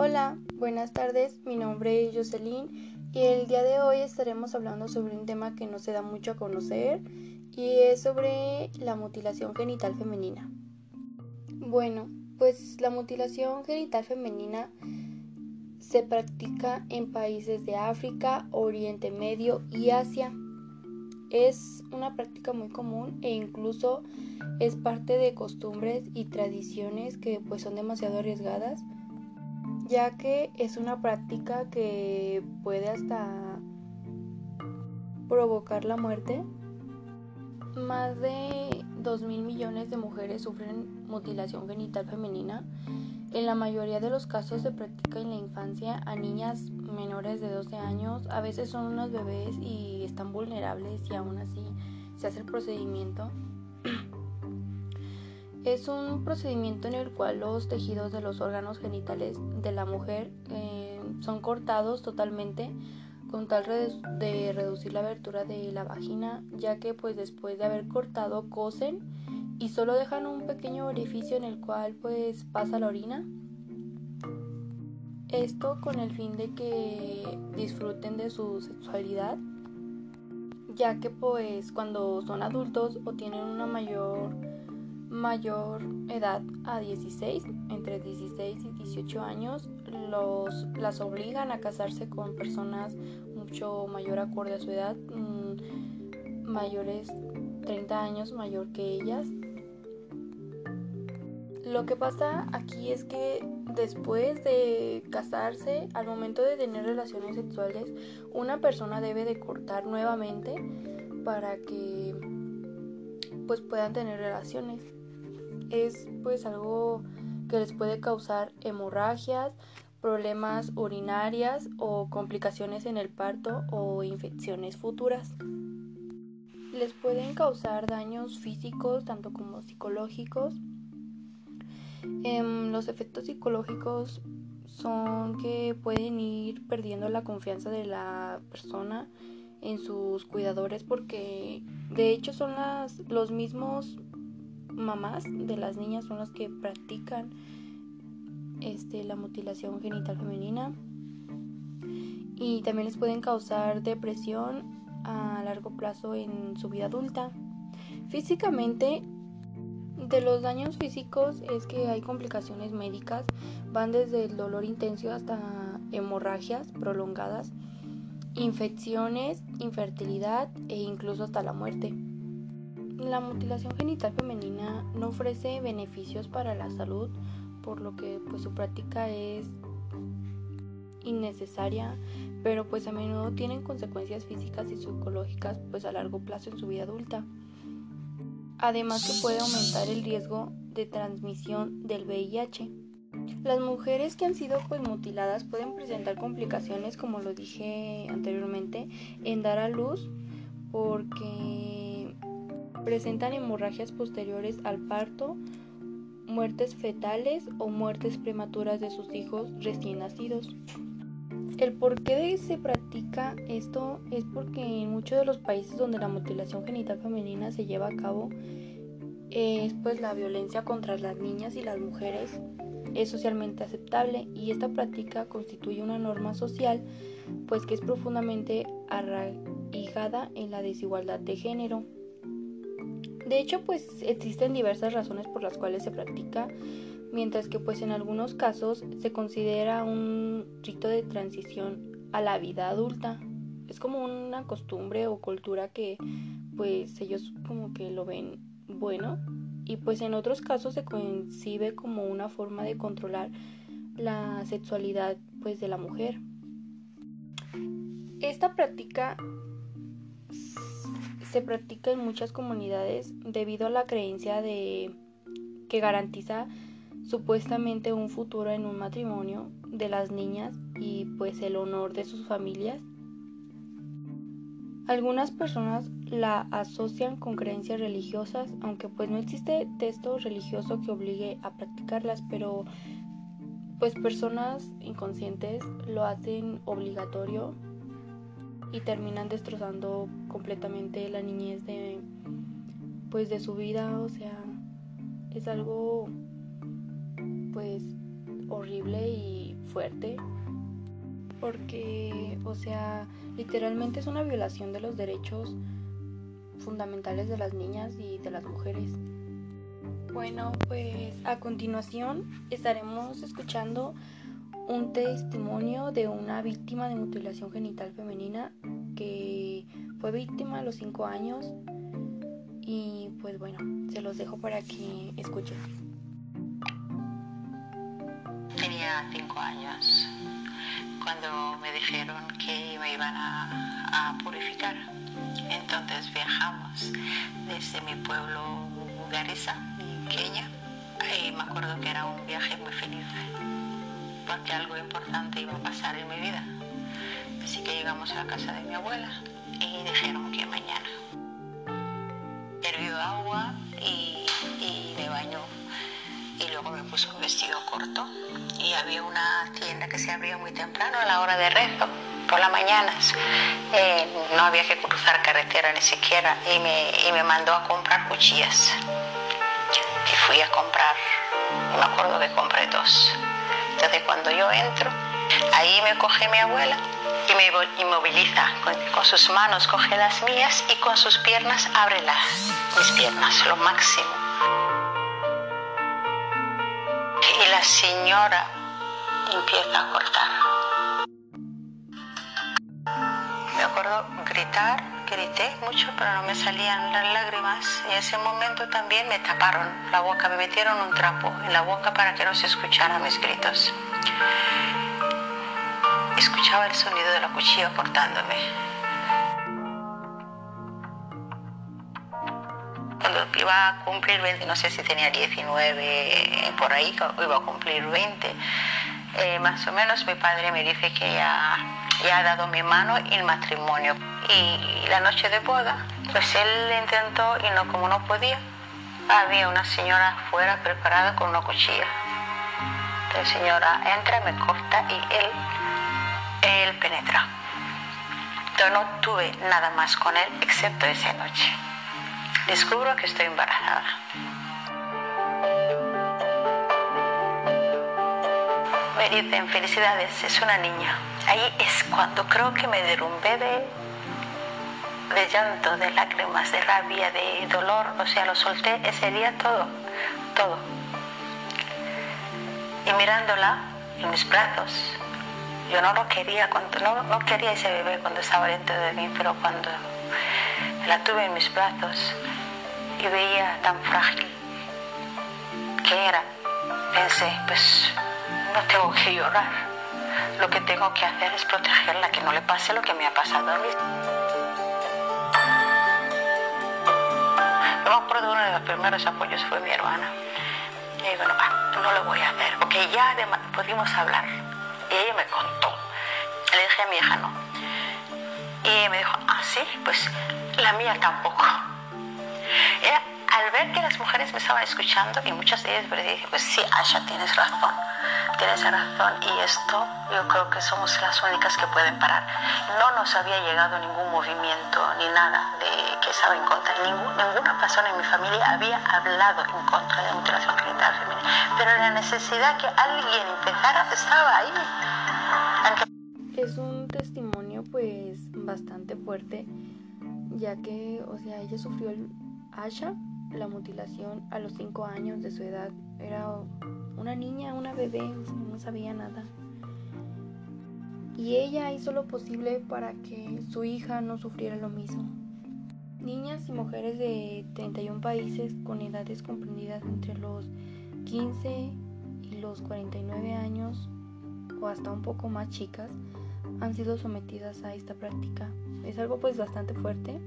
Hola, buenas tardes, mi nombre es Jocelyn y el día de hoy estaremos hablando sobre un tema que no se da mucho a conocer y es sobre la mutilación genital femenina. Bueno, pues la mutilación genital femenina se practica en países de África, Oriente Medio y Asia. Es una práctica muy común e incluso es parte de costumbres y tradiciones que pues son demasiado arriesgadas, ya que es una práctica que puede hasta provocar la muerte. Más de 2 mil millones de mujeres sufren mutilación genital femenina. En la mayoría de los casos se practica en la infancia a niñas menores de 12 años. A veces son unos bebés y están vulnerables y aún así se hace el procedimiento. Es un procedimiento en el cual los tejidos de los órganos genitales de la mujer eh, son cortados totalmente con tal de reducir la abertura de la vagina, ya que pues después de haber cortado cosen y solo dejan un pequeño orificio en el cual pues pasa la orina. Esto con el fin de que disfruten de su sexualidad, ya que pues cuando son adultos o tienen una mayor mayor edad a 16, entre 16 y 18 años, los, las obligan a casarse con personas mucho mayor acorde a su edad, mm, mayores 30 años mayor que ellas. Lo que pasa aquí es que después de casarse, al momento de tener relaciones sexuales, una persona debe de cortar nuevamente para que pues puedan tener relaciones. Es pues algo que les puede causar hemorragias, problemas urinarias o complicaciones en el parto o infecciones futuras. Les pueden causar daños físicos tanto como psicológicos. Em, los efectos psicológicos son que pueden ir perdiendo la confianza de la persona en sus cuidadores porque de hecho son las, los mismos mamás de las niñas son las que practican este, la mutilación genital femenina y también les pueden causar depresión a largo plazo en su vida adulta. Físicamente, de los daños físicos es que hay complicaciones médicas, van desde el dolor intenso hasta hemorragias prolongadas, infecciones, infertilidad e incluso hasta la muerte. La mutilación genital femenina no ofrece beneficios para la salud por lo que pues su práctica es innecesaria, pero pues a menudo tienen consecuencias físicas y psicológicas pues a largo plazo en su vida adulta. Además que puede aumentar el riesgo de transmisión del VIH. Las mujeres que han sido pues mutiladas pueden presentar complicaciones como lo dije anteriormente en dar a luz porque presentan hemorragias posteriores al parto muertes fetales o muertes prematuras de sus hijos recién nacidos. El por qué se practica esto es porque en muchos de los países donde la mutilación genital femenina se lleva a cabo es pues la violencia contra las niñas y las mujeres es socialmente aceptable y esta práctica constituye una norma social pues que es profundamente arraigada en la desigualdad de género. De hecho, pues existen diversas razones por las cuales se practica, mientras que pues en algunos casos se considera un rito de transición a la vida adulta. Es como una costumbre o cultura que pues ellos como que lo ven bueno y pues en otros casos se concibe como una forma de controlar la sexualidad pues de la mujer. Esta práctica se practica en muchas comunidades debido a la creencia de que garantiza supuestamente un futuro en un matrimonio de las niñas y pues el honor de sus familias. Algunas personas la asocian con creencias religiosas, aunque pues no existe texto religioso que obligue a practicarlas, pero pues personas inconscientes lo hacen obligatorio y terminan destrozando completamente la niñez de pues de su vida, o sea, es algo pues horrible y fuerte porque, o sea, literalmente es una violación de los derechos fundamentales de las niñas y de las mujeres. Bueno, pues a continuación estaremos escuchando un testimonio de una víctima de mutilación genital femenina que fue víctima a los 5 años y pues bueno, se los dejo para que escuchen. Tenía 5 años cuando me dijeron que me iban a, purificar. Entonces viajamos desde mi pueblo en Kenia, y me acuerdo que era un viaje muy feliz, porque algo importante iba a pasar en mi vida. Así que llegamos a la casa de mi abuela y dijeron que mañana. Hervió agua y, y me bañó y luego me puso un vestido corto y había una tienda que se abría muy temprano a la hora de rezo, por las mañanas. Eh, no había que cruzar carretera ni siquiera y me, y me mandó a comprar cuchillas. Y fui a comprar, me acuerdo que compré dos. Entonces cuando yo entro, ahí me coge mi abuela y me inmoviliza. Con, con, sus manos coge las mías y con sus piernas abre las, mis piernas, lo máximo. Y la señora empieza a cortar. Me acuerdo gritar, grité mucho, pero no me salían las lágrimas. Y en ese momento también me taparon la boca, me metieron un trapo en la boca para que no se escucharan mis gritos. Escuchaba el sonido de la cuchilla cortándome. Cuando iba a cumplir 20, no sé si tenía 19 por ahí, iba a cumplir 20, eh, más o menos mi padre me dice que ya, ya ha dado mi mano en matrimonio. Y la noche de boda, pues él intentó y no como no podía, había una señora afuera preparada con una cuchilla. La señora entra, me corta y él, él penetra. Yo no tuve nada más con él excepto esa noche. Descubro que estoy embarazada. me dicen felicidades, es una niña. Ahí es cuando creo que me derrumbé de, de llanto, de lágrimas, de rabia, de dolor. O sea, lo solté ese día todo, todo. Y mirándola en mis brazos, yo no lo quería, cuando, no, no quería ese bebé cuando estaba dentro de mí, pero cuando la tuve en mis brazos y veía tan frágil que era, pensé, pues no tengo que llorar. Lo que tengo que hacer es protegerla, que no le pase lo que me ha pasado a mí. Los primeros apoyos fue mi hermana. Y bueno, no lo voy a hacer, porque ya pudimos hablar. Y ella me contó. Le dije a mi hija no. Y me dijo, ah, sí, pues la mía tampoco. Las mujeres me estaban escuchando, y muchas de ellas me dije, pues sí, Asha, tienes razón tienes razón y esto yo creo que somos las únicas que pueden parar. No nos había llegado ningún movimiento ni nada de que estaba en contra. ninguna persona en mi familia había hablado en contra de la mutilación genital femenina. Pero la necesidad que alguien empezara estaba ahí. Es un testimonio pues bastante fuerte, ya que, o sea, ella sufrió el Asha, la mutilación a los 5 años de su edad. Era una niña, una bebé, no sabía nada. Y ella hizo lo posible para que su hija no sufriera lo mismo. Niñas y mujeres de 31 países con edades comprendidas entre los 15 y los 49 años o hasta un poco más chicas han sido sometidas a esta práctica. Es algo pues bastante fuerte,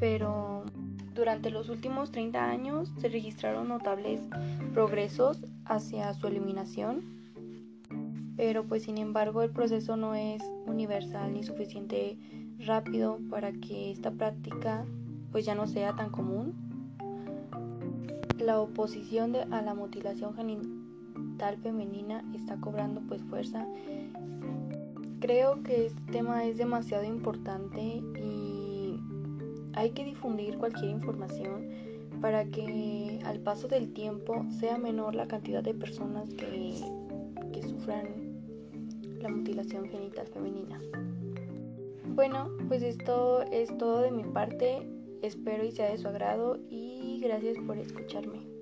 pero durante los últimos 30 años se registraron notables progresos hacia su eliminación, pero pues sin embargo el proceso no es universal ni suficiente rápido para que esta práctica pues ya no sea tan común. La oposición a la mutilación genital femenina está cobrando pues fuerza. Creo que este tema es demasiado importante y hay que difundir cualquier información para que al paso del tiempo sea menor la cantidad de personas que, que sufran la mutilación genital femenina. Bueno, pues esto es todo de mi parte. Espero y sea de su agrado y gracias por escucharme.